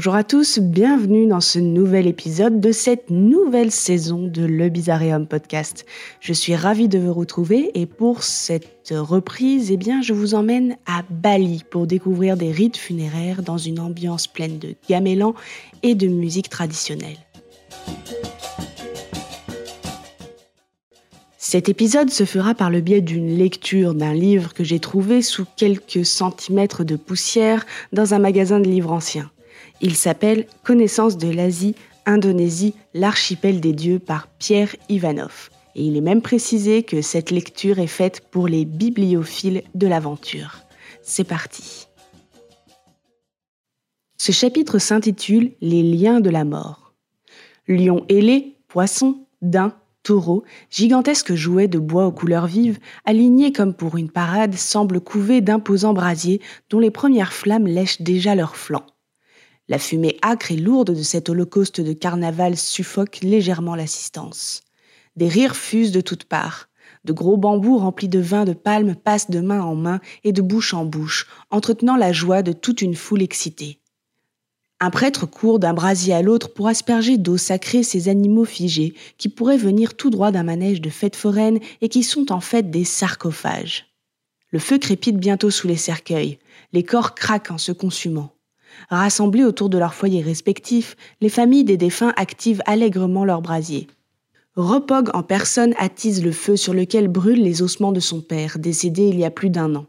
Bonjour à tous, bienvenue dans ce nouvel épisode de cette nouvelle saison de Le Bizarreum Podcast. Je suis ravie de vous retrouver et pour cette reprise, eh bien, je vous emmène à Bali pour découvrir des rites funéraires dans une ambiance pleine de gamelan et de musique traditionnelle. Cet épisode se fera par le biais d'une lecture d'un livre que j'ai trouvé sous quelques centimètres de poussière dans un magasin de livres anciens. Il s'appelle Connaissance de l'Asie, Indonésie, l'archipel des dieux par Pierre Ivanov. Et il est même précisé que cette lecture est faite pour les bibliophiles de l'aventure. C'est parti. Ce chapitre s'intitule Les liens de la mort. Lion ailé, poisson, daim, taureau, gigantesques jouets de bois aux couleurs vives, alignés comme pour une parade, semblent couvés d'imposants brasiers dont les premières flammes lèchent déjà leurs flancs. La fumée âcre et lourde de cet holocauste de carnaval suffoque légèrement l'assistance. Des rires fusent de toutes parts. De gros bambous remplis de vin de palme passent de main en main et de bouche en bouche, entretenant la joie de toute une foule excitée. Un prêtre court d'un brasier à l'autre pour asperger d'eau sacrée ces animaux figés qui pourraient venir tout droit d'un manège de fête foraine et qui sont en fait des sarcophages. Le feu crépite bientôt sous les cercueils, les corps craquent en se consumant. Rassemblés autour de leurs foyers respectifs, les familles des défunts activent allègrement leurs brasiers. Repog en personne attise le feu sur lequel brûlent les ossements de son père, décédé il y a plus d'un an.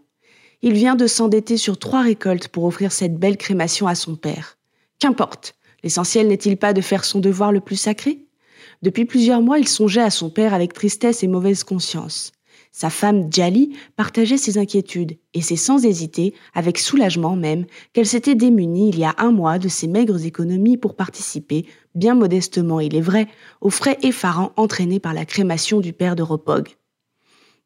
Il vient de s'endetter sur trois récoltes pour offrir cette belle crémation à son père. Qu'importe, l'essentiel n'est-il pas de faire son devoir le plus sacré? Depuis plusieurs mois, il songeait à son père avec tristesse et mauvaise conscience. Sa femme Djali partageait ses inquiétudes, et c'est sans hésiter, avec soulagement même, qu'elle s'était démunie il y a un mois de ses maigres économies pour participer, bien modestement il est vrai, aux frais effarants entraînés par la crémation du père de Ropog.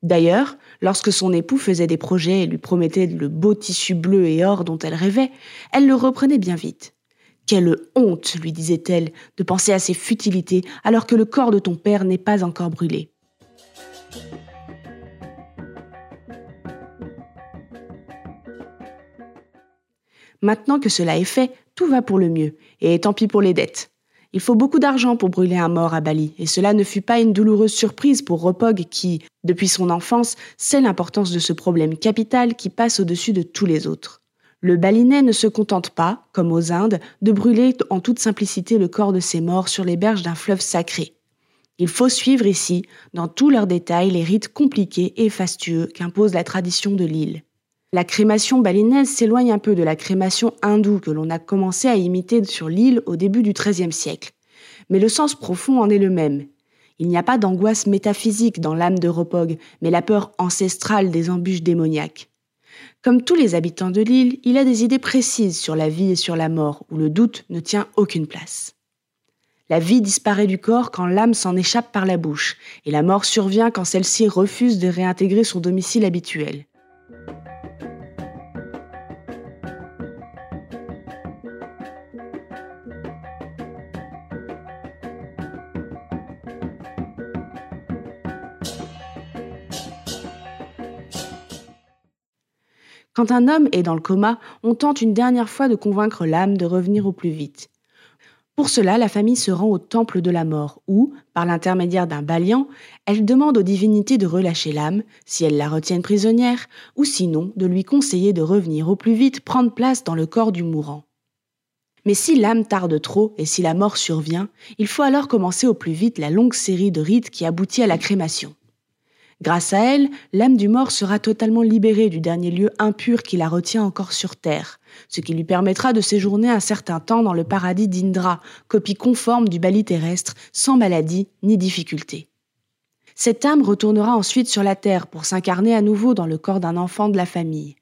D'ailleurs, lorsque son époux faisait des projets et lui promettait le beau tissu bleu et or dont elle rêvait, elle le reprenait bien vite. Quelle honte, lui disait-elle, de penser à ces futilités alors que le corps de ton père n'est pas encore brûlé. Maintenant que cela est fait, tout va pour le mieux, et tant pis pour les dettes. Il faut beaucoup d'argent pour brûler un mort à Bali, et cela ne fut pas une douloureuse surprise pour Ropog qui, depuis son enfance, sait l'importance de ce problème capital qui passe au-dessus de tous les autres. Le balinais ne se contente pas, comme aux Indes, de brûler en toute simplicité le corps de ses morts sur les berges d'un fleuve sacré. Il faut suivre ici, dans tous leurs détails, les rites compliqués et fastueux qu'impose la tradition de l'île. La crémation balinaise s'éloigne un peu de la crémation hindoue que l'on a commencé à imiter sur l'île au début du XIIIe siècle. Mais le sens profond en est le même. Il n'y a pas d'angoisse métaphysique dans l'âme de Ropog, mais la peur ancestrale des embûches démoniaques. Comme tous les habitants de l'île, il a des idées précises sur la vie et sur la mort, où le doute ne tient aucune place. La vie disparaît du corps quand l'âme s'en échappe par la bouche, et la mort survient quand celle-ci refuse de réintégrer son domicile habituel. Quand un homme est dans le coma, on tente une dernière fois de convaincre l'âme de revenir au plus vite. Pour cela, la famille se rend au temple de la mort, où, par l'intermédiaire d'un balian, elle demande aux divinités de relâcher l'âme, si elles la retiennent prisonnière, ou sinon de lui conseiller de revenir au plus vite prendre place dans le corps du mourant. Mais si l'âme tarde trop et si la mort survient, il faut alors commencer au plus vite la longue série de rites qui aboutit à la crémation. Grâce à elle, l'âme du mort sera totalement libérée du dernier lieu impur qui la retient encore sur terre, ce qui lui permettra de séjourner un certain temps dans le paradis d'Indra, copie conforme du Bali terrestre, sans maladie ni difficulté. Cette âme retournera ensuite sur la terre pour s'incarner à nouveau dans le corps d'un enfant de la famille.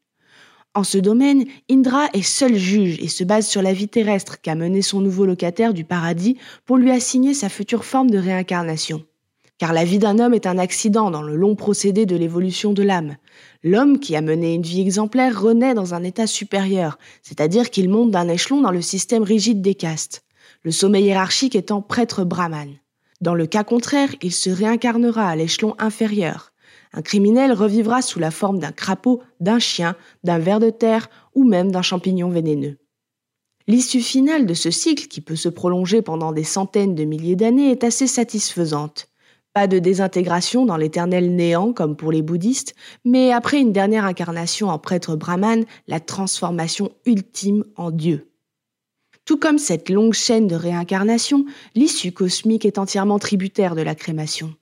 En ce domaine, Indra est seul juge et se base sur la vie terrestre qu'a menée son nouveau locataire du paradis pour lui assigner sa future forme de réincarnation car la vie d'un homme est un accident dans le long procédé de l'évolution de l'âme. L'homme qui a mené une vie exemplaire renaît dans un état supérieur, c'est-à-dire qu'il monte d'un échelon dans le système rigide des castes, le sommet hiérarchique étant prêtre brahman. Dans le cas contraire, il se réincarnera à l'échelon inférieur. Un criminel revivra sous la forme d'un crapaud, d'un chien, d'un ver de terre ou même d'un champignon vénéneux. L'issue finale de ce cycle, qui peut se prolonger pendant des centaines de milliers d'années, est assez satisfaisante. Pas de désintégration dans l'éternel néant comme pour les bouddhistes, mais après une dernière incarnation en prêtre brahman, la transformation ultime en Dieu. Tout comme cette longue chaîne de réincarnation, l'issue cosmique est entièrement tributaire de la crémation.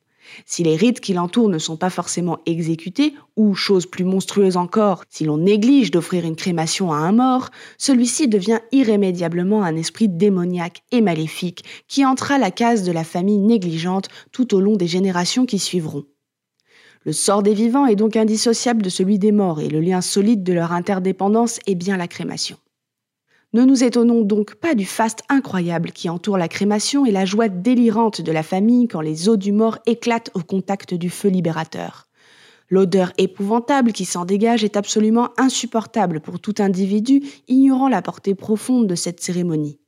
Si les rites qui l'entourent ne sont pas forcément exécutés, ou, chose plus monstrueuse encore, si l'on néglige d'offrir une crémation à un mort, celui-ci devient irrémédiablement un esprit démoniaque et maléfique qui entra la case de la famille négligente tout au long des générations qui suivront. Le sort des vivants est donc indissociable de celui des morts et le lien solide de leur interdépendance est bien la crémation. Ne nous étonnons donc pas du faste incroyable qui entoure la crémation et la joie délirante de la famille quand les os du mort éclatent au contact du feu libérateur. L'odeur épouvantable qui s'en dégage est absolument insupportable pour tout individu ignorant la portée profonde de cette cérémonie.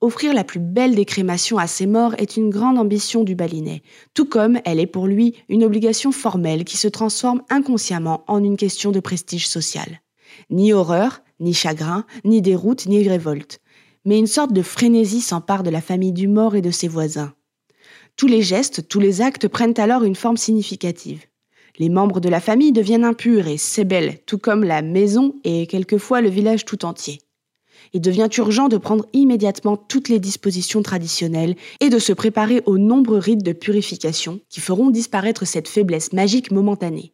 Offrir la plus belle des crémations à ses morts est une grande ambition du balinet, tout comme elle est pour lui une obligation formelle qui se transforme inconsciemment en une question de prestige social. Ni horreur, ni chagrin, ni déroute, ni révolte. Mais une sorte de frénésie s'empare de la famille du mort et de ses voisins. Tous les gestes, tous les actes prennent alors une forme significative. Les membres de la famille deviennent impurs et s'ébellent, tout comme la maison et quelquefois le village tout entier. Il devient urgent de prendre immédiatement toutes les dispositions traditionnelles et de se préparer aux nombreux rites de purification qui feront disparaître cette faiblesse magique momentanée.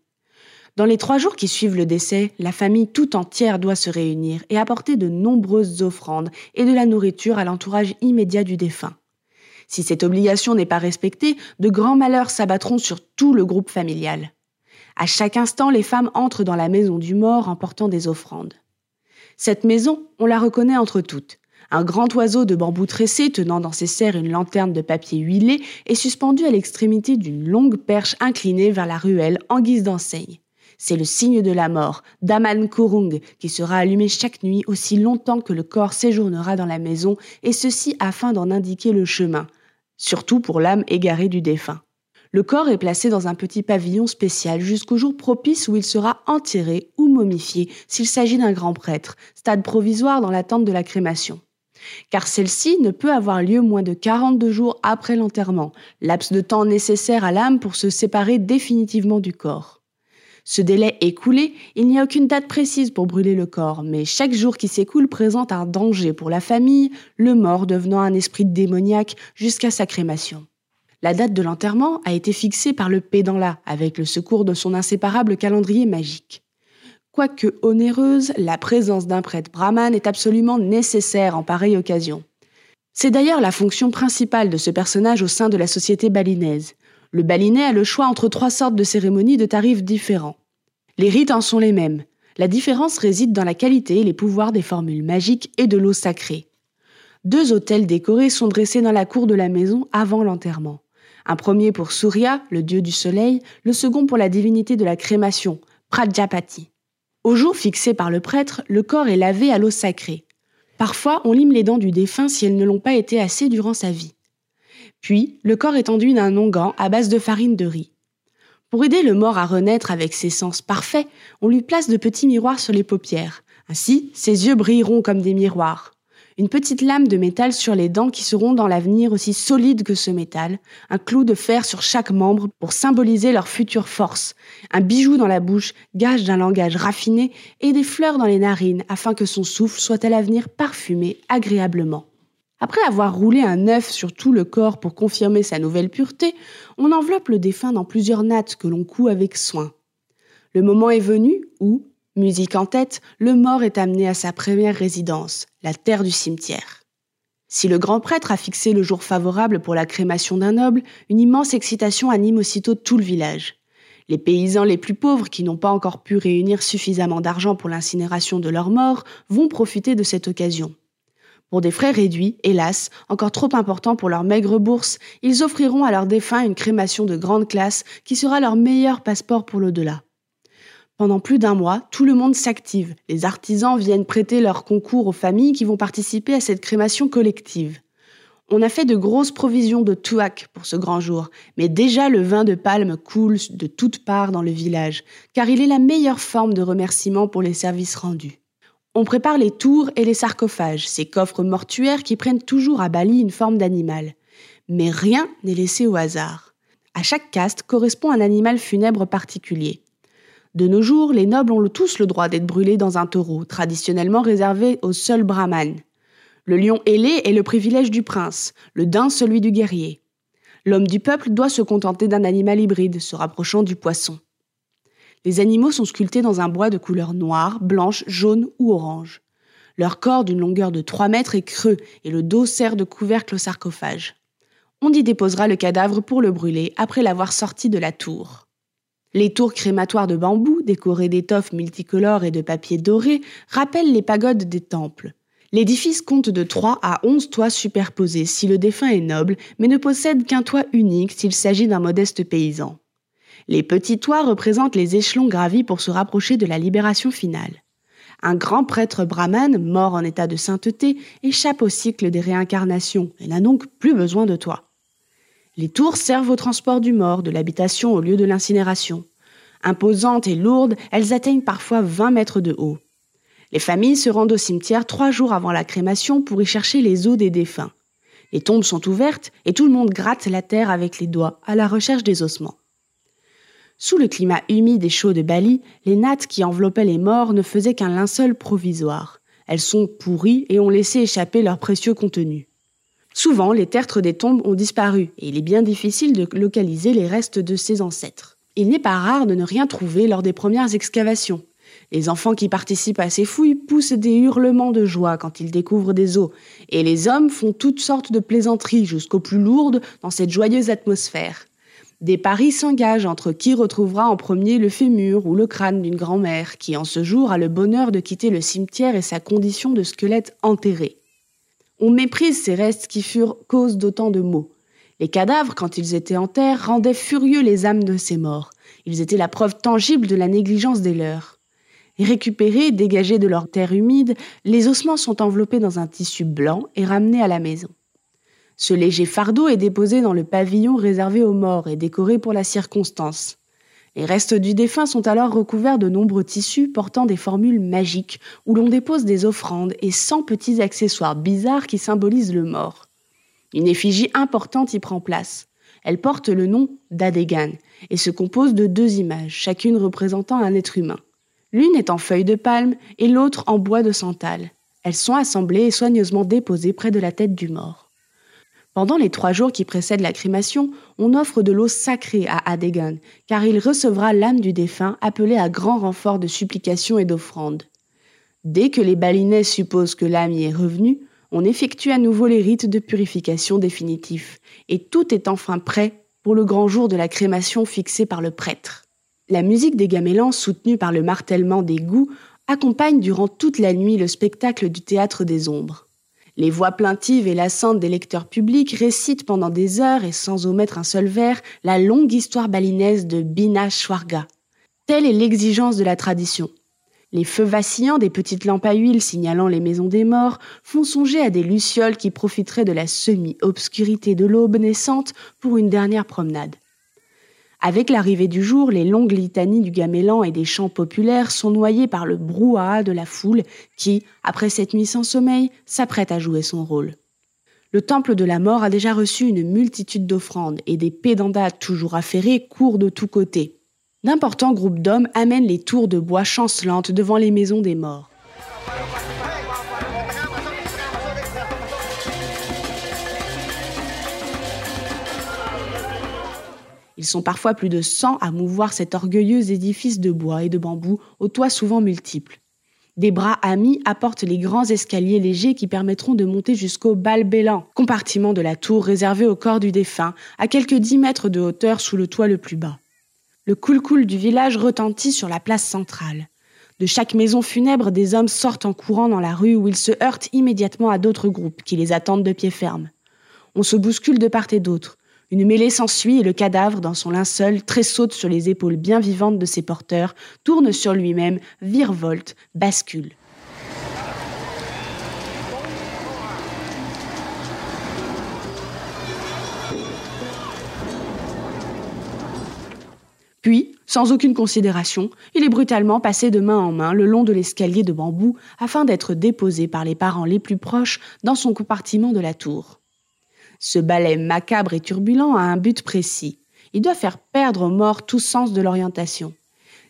Dans les trois jours qui suivent le décès, la famille tout entière doit se réunir et apporter de nombreuses offrandes et de la nourriture à l'entourage immédiat du défunt. Si cette obligation n'est pas respectée, de grands malheurs s'abattront sur tout le groupe familial. À chaque instant, les femmes entrent dans la maison du mort en portant des offrandes. Cette maison, on la reconnaît entre toutes. Un grand oiseau de bambou tressé tenant dans ses serres une lanterne de papier huilé est suspendu à l'extrémité d'une longue perche inclinée vers la ruelle en guise d'enseigne. C'est le signe de la mort, Daman Kurung, qui sera allumé chaque nuit aussi longtemps que le corps séjournera dans la maison, et ceci afin d'en indiquer le chemin, surtout pour l'âme égarée du défunt. Le corps est placé dans un petit pavillon spécial jusqu'au jour propice où il sera enterré ou momifié s'il s'agit d'un grand prêtre, stade provisoire dans l'attente de la crémation. Car celle-ci ne peut avoir lieu moins de 42 jours après l'enterrement, laps de temps nécessaire à l'âme pour se séparer définitivement du corps. Ce délai écoulé, il n'y a aucune date précise pour brûler le corps, mais chaque jour qui s'écoule présente un danger pour la famille, le mort devenant un esprit démoniaque jusqu'à sa crémation. La date de l'enterrement a été fixée par le pédant-là, avec le secours de son inséparable calendrier magique. Quoique onéreuse, la présence d'un prêtre brahman est absolument nécessaire en pareille occasion. C'est d'ailleurs la fonction principale de ce personnage au sein de la société balinaise. Le balinet a le choix entre trois sortes de cérémonies de tarifs différents. Les rites en sont les mêmes. La différence réside dans la qualité et les pouvoirs des formules magiques et de l'eau sacrée. Deux autels décorés sont dressés dans la cour de la maison avant l'enterrement. Un premier pour Surya, le dieu du soleil, le second pour la divinité de la crémation, Prajapati. Au jour fixé par le prêtre, le corps est lavé à l'eau sacrée. Parfois, on lime les dents du défunt si elles ne l'ont pas été assez durant sa vie. Puis, le corps est enduit d'un onguent à base de farine de riz. Pour aider le mort à renaître avec ses sens parfaits, on lui place de petits miroirs sur les paupières. Ainsi, ses yeux brilleront comme des miroirs. Une petite lame de métal sur les dents qui seront dans l'avenir aussi solides que ce métal, un clou de fer sur chaque membre pour symboliser leur future force, un bijou dans la bouche, gage d'un langage raffiné, et des fleurs dans les narines afin que son souffle soit à l'avenir parfumé agréablement. Après avoir roulé un œuf sur tout le corps pour confirmer sa nouvelle pureté, on enveloppe le défunt dans plusieurs nattes que l'on coud avec soin. Le moment est venu où, musique en tête, le mort est amené à sa première résidence, la terre du cimetière. Si le grand prêtre a fixé le jour favorable pour la crémation d'un noble, une immense excitation anime aussitôt tout le village. Les paysans les plus pauvres qui n'ont pas encore pu réunir suffisamment d'argent pour l'incinération de leurs morts vont profiter de cette occasion. Pour des frais réduits, hélas, encore trop importants pour leur maigre bourse, ils offriront à leurs défunts une crémation de grande classe qui sera leur meilleur passeport pour l'au-delà. Pendant plus d'un mois, tout le monde s'active. Les artisans viennent prêter leur concours aux familles qui vont participer à cette crémation collective. On a fait de grosses provisions de tuak pour ce grand jour, mais déjà le vin de palme coule de toutes parts dans le village, car il est la meilleure forme de remerciement pour les services rendus. On prépare les tours et les sarcophages, ces coffres mortuaires qui prennent toujours à Bali une forme d'animal. Mais rien n'est laissé au hasard. À chaque caste correspond un animal funèbre particulier. De nos jours, les nobles ont tous le droit d'être brûlés dans un taureau, traditionnellement réservé aux seuls brahmanes. Le lion ailé est le privilège du prince, le daim celui du guerrier. L'homme du peuple doit se contenter d'un animal hybride, se rapprochant du poisson. Les animaux sont sculptés dans un bois de couleur noire, blanche, jaune ou orange. Leur corps d'une longueur de 3 mètres est creux et le dos sert de couvercle au sarcophage. On y déposera le cadavre pour le brûler après l'avoir sorti de la tour. Les tours crématoires de bambou, décorées d'étoffes multicolores et de papier doré, rappellent les pagodes des temples. L'édifice compte de 3 à 11 toits superposés si le défunt est noble, mais ne possède qu'un toit unique s'il s'agit d'un modeste paysan. Les petits toits représentent les échelons gravis pour se rapprocher de la libération finale. Un grand prêtre brahmane, mort en état de sainteté, échappe au cycle des réincarnations et n'a donc plus besoin de toit. Les tours servent au transport du mort de l'habitation au lieu de l'incinération. Imposantes et lourdes, elles atteignent parfois 20 mètres de haut. Les familles se rendent au cimetière trois jours avant la crémation pour y chercher les os des défunts. Les tombes sont ouvertes et tout le monde gratte la terre avec les doigts à la recherche des ossements. Sous le climat humide et chaud de Bali, les nattes qui enveloppaient les morts ne faisaient qu'un linceul provisoire. Elles sont pourries et ont laissé échapper leur précieux contenu. Souvent, les tertres des tombes ont disparu et il est bien difficile de localiser les restes de ses ancêtres. Il n'est pas rare de ne rien trouver lors des premières excavations. Les enfants qui participent à ces fouilles poussent des hurlements de joie quand ils découvrent des os, et les hommes font toutes sortes de plaisanteries jusqu'aux plus lourdes dans cette joyeuse atmosphère. Des paris s'engagent entre qui retrouvera en premier le fémur ou le crâne d'une grand-mère qui en ce jour a le bonheur de quitter le cimetière et sa condition de squelette enterré. On méprise ces restes qui furent cause d'autant de maux. Les cadavres, quand ils étaient en terre, rendaient furieux les âmes de ces morts. Ils étaient la preuve tangible de la négligence des leurs. Récupérés, dégagés de leur terre humide, les ossements sont enveloppés dans un tissu blanc et ramenés à la maison. Ce léger fardeau est déposé dans le pavillon réservé aux morts et décoré pour la circonstance. Les restes du défunt sont alors recouverts de nombreux tissus portant des formules magiques où l'on dépose des offrandes et cent petits accessoires bizarres qui symbolisent le mort. Une effigie importante y prend place. Elle porte le nom d'Adegan et se compose de deux images, chacune représentant un être humain. L'une est en feuille de palme et l'autre en bois de santal. Elles sont assemblées et soigneusement déposées près de la tête du mort. Pendant les trois jours qui précèdent la crémation, on offre de l'eau sacrée à Adegan, car il recevra l'âme du défunt appelée à grand renfort de supplications et d'offrandes. Dès que les balinais supposent que l'âme y est revenue, on effectue à nouveau les rites de purification définitifs, et tout est enfin prêt pour le grand jour de la crémation fixé par le prêtre. La musique des gamellans, soutenue par le martèlement des goûts, accompagne durant toute la nuit le spectacle du théâtre des ombres. Les voix plaintives et lassantes des lecteurs publics récitent pendant des heures et sans omettre un seul vers la longue histoire balinaise de Bina Schwarga. Telle est l'exigence de la tradition. Les feux vacillants des petites lampes à huile signalant les maisons des morts font songer à des lucioles qui profiteraient de la semi-obscurité de l'aube naissante pour une dernière promenade. Avec l'arrivée du jour, les longues litanies du gamelan et des chants populaires sont noyées par le brouhaha de la foule qui, après cette nuit sans sommeil, s'apprête à jouer son rôle. Le temple de la mort a déjà reçu une multitude d'offrandes et des pédandats toujours affairés courent de tous côtés. D'importants groupes d'hommes amènent les tours de bois chancelantes devant les maisons des morts. Ils sont parfois plus de 100 à mouvoir cet orgueilleux édifice de bois et de bambou aux toits souvent multiples. Des bras amis apportent les grands escaliers légers qui permettront de monter jusqu'au balbélan, compartiment de la tour réservé au corps du défunt, à quelques dix mètres de hauteur sous le toit le plus bas. Le coul-coul du village retentit sur la place centrale. De chaque maison funèbre, des hommes sortent en courant dans la rue où ils se heurtent immédiatement à d'autres groupes qui les attendent de pied ferme. On se bouscule de part et d'autre. Une mêlée s'ensuit et le cadavre, dans son linceul, tressaute sur les épaules bien vivantes de ses porteurs, tourne sur lui-même, virevolte, bascule. Puis, Sans aucune considération, il est brutalement passé de main en main le long de l'escalier de bambou afin d'être déposé par les parents les plus proches dans son compartiment de la tour. Ce balai macabre et turbulent a un but précis. Il doit faire perdre aux morts tout sens de l'orientation.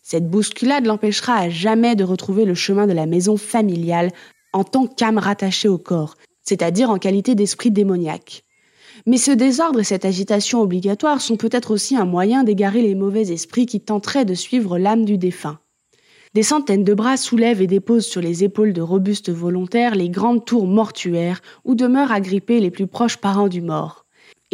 Cette bousculade l'empêchera à jamais de retrouver le chemin de la maison familiale en tant qu'âme rattachée au corps, c'est-à-dire en qualité d'esprit démoniaque. Mais ce désordre et cette agitation obligatoire sont peut-être aussi un moyen d'égarer les mauvais esprits qui tenteraient de suivre l'âme du défunt. Des centaines de bras soulèvent et déposent sur les épaules de robustes volontaires les grandes tours mortuaires où demeurent agrippés les plus proches parents du mort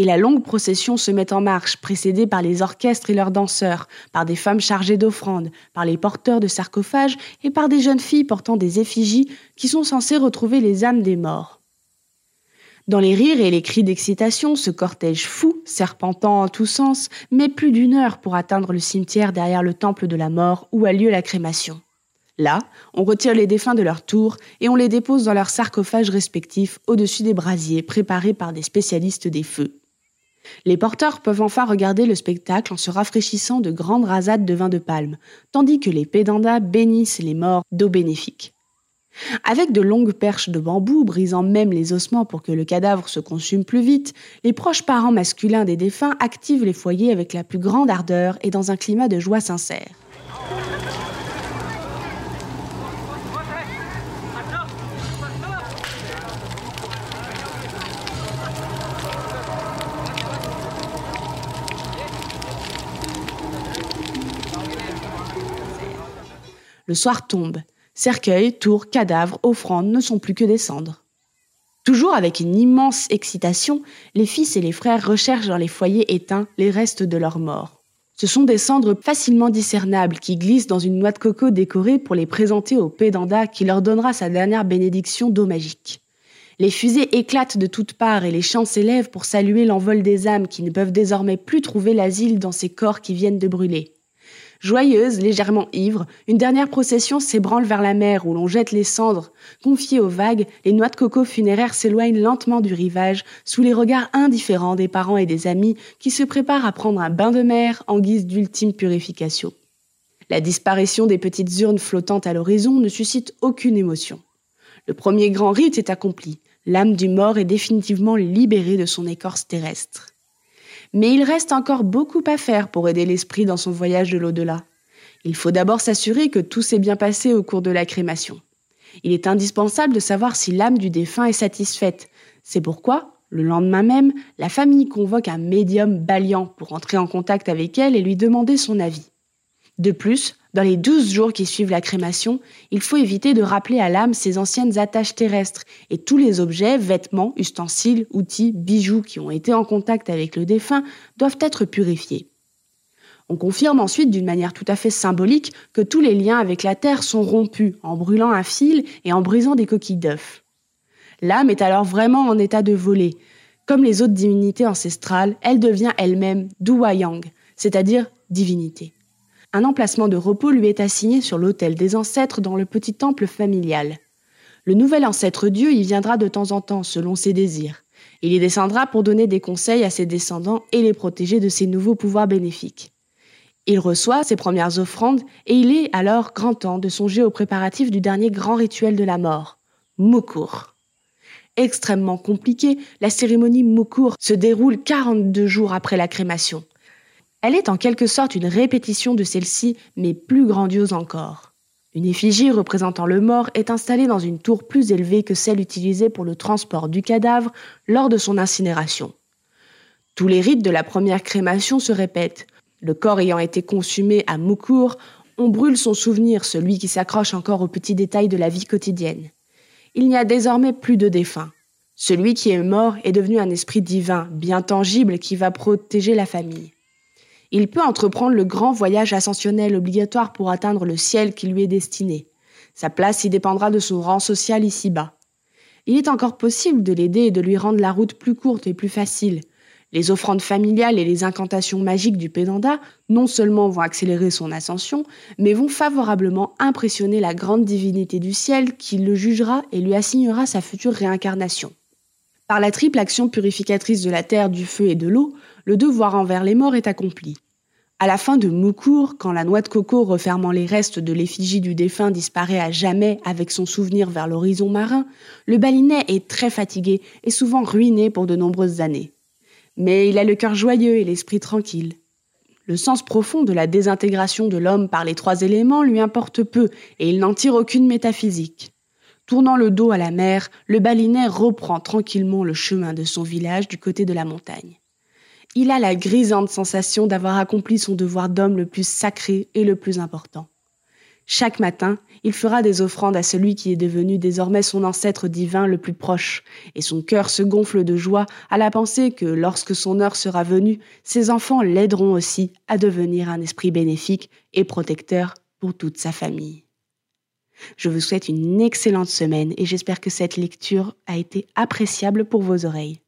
et la longue procession se met en marche, précédée par les orchestres et leurs danseurs, par des femmes chargées d'offrandes, par les porteurs de sarcophages et par des jeunes filles portant des effigies qui sont censées retrouver les âmes des morts. Dans les rires et les cris d'excitation, ce cortège fou, serpentant en tous sens, met plus d'une heure pour atteindre le cimetière derrière le temple de la mort où a lieu la crémation. Là, on retire les défunts de leur tour et on les dépose dans leurs sarcophages respectifs au-dessus des brasiers préparés par des spécialistes des feux. Les porteurs peuvent enfin regarder le spectacle en se rafraîchissant de grandes rasades de vin de palme, tandis que les pédandas bénissent les morts d'eau bénéfique. Avec de longues perches de bambou brisant même les ossements pour que le cadavre se consume plus vite, les proches parents masculins des défunts activent les foyers avec la plus grande ardeur et dans un climat de joie sincère. Le soir tombe. Cercueils, tours, cadavres, offrandes ne sont plus que des cendres. Toujours avec une immense excitation, les fils et les frères recherchent dans les foyers éteints les restes de leurs morts. Ce sont des cendres facilement discernables qui glissent dans une noix de coco décorée pour les présenter au pédanda qui leur donnera sa dernière bénédiction d'eau magique. Les fusées éclatent de toutes parts et les chants s'élèvent pour saluer l'envol des âmes qui ne peuvent désormais plus trouver l'asile dans ces corps qui viennent de brûler. Joyeuse, légèrement ivre, une dernière procession s'ébranle vers la mer où l'on jette les cendres. Confiées aux vagues, les noix de coco funéraires s'éloignent lentement du rivage sous les regards indifférents des parents et des amis qui se préparent à prendre un bain de mer en guise d'ultime purification. La disparition des petites urnes flottantes à l'horizon ne suscite aucune émotion. Le premier grand rite est accompli. L'âme du mort est définitivement libérée de son écorce terrestre. Mais il reste encore beaucoup à faire pour aider l'esprit dans son voyage de l'au-delà. Il faut d'abord s'assurer que tout s'est bien passé au cours de la crémation. Il est indispensable de savoir si l'âme du défunt est satisfaite. C'est pourquoi, le lendemain même, la famille convoque un médium baliant pour entrer en contact avec elle et lui demander son avis. De plus, dans les douze jours qui suivent la crémation, il faut éviter de rappeler à l'âme ses anciennes attaches terrestres et tous les objets, vêtements, ustensiles, outils, bijoux qui ont été en contact avec le défunt doivent être purifiés. On confirme ensuite d'une manière tout à fait symbolique que tous les liens avec la terre sont rompus en brûlant un fil et en brisant des coquilles d'œufs. L'âme est alors vraiment en état de voler. Comme les autres divinités ancestrales, elle devient elle-même Duwayang, c'est-à-dire divinité un emplacement de repos lui est assigné sur l'autel des ancêtres dans le petit temple familial. Le nouvel ancêtre Dieu y viendra de temps en temps selon ses désirs. Il y descendra pour donner des conseils à ses descendants et les protéger de ses nouveaux pouvoirs bénéfiques. Il reçoit ses premières offrandes et il est alors grand temps de songer aux préparatifs du dernier grand rituel de la mort, Mukur. Extrêmement compliqué, la cérémonie Mukur se déroule 42 jours après la crémation. Elle est en quelque sorte une répétition de celle-ci, mais plus grandiose encore. Une effigie représentant le mort est installée dans une tour plus élevée que celle utilisée pour le transport du cadavre lors de son incinération. Tous les rites de la première crémation se répètent. Le corps ayant été consumé à Moukour, on brûle son souvenir, celui qui s'accroche encore aux petits détails de la vie quotidienne. Il n'y a désormais plus de défunts. Celui qui est mort est devenu un esprit divin, bien tangible, qui va protéger la famille il peut entreprendre le grand voyage ascensionnel obligatoire pour atteindre le ciel qui lui est destiné. Sa place y dépendra de son rang social ici-bas. Il est encore possible de l'aider et de lui rendre la route plus courte et plus facile. Les offrandes familiales et les incantations magiques du pédanda non seulement vont accélérer son ascension, mais vont favorablement impressionner la grande divinité du ciel qui le jugera et lui assignera sa future réincarnation. Par la triple action purificatrice de la terre, du feu et de l'eau, le devoir envers les morts est accompli. À la fin de Moukour, quand la noix de coco refermant les restes de l'effigie du défunt disparaît à jamais avec son souvenir vers l'horizon marin, le balinet est très fatigué et souvent ruiné pour de nombreuses années. Mais il a le cœur joyeux et l'esprit tranquille. Le sens profond de la désintégration de l'homme par les trois éléments lui importe peu et il n'en tire aucune métaphysique. Tournant le dos à la mer, le balinet reprend tranquillement le chemin de son village du côté de la montagne il a la grisante sensation d'avoir accompli son devoir d'homme le plus sacré et le plus important. Chaque matin, il fera des offrandes à celui qui est devenu désormais son ancêtre divin le plus proche, et son cœur se gonfle de joie à la pensée que lorsque son heure sera venue, ses enfants l'aideront aussi à devenir un esprit bénéfique et protecteur pour toute sa famille. Je vous souhaite une excellente semaine et j'espère que cette lecture a été appréciable pour vos oreilles.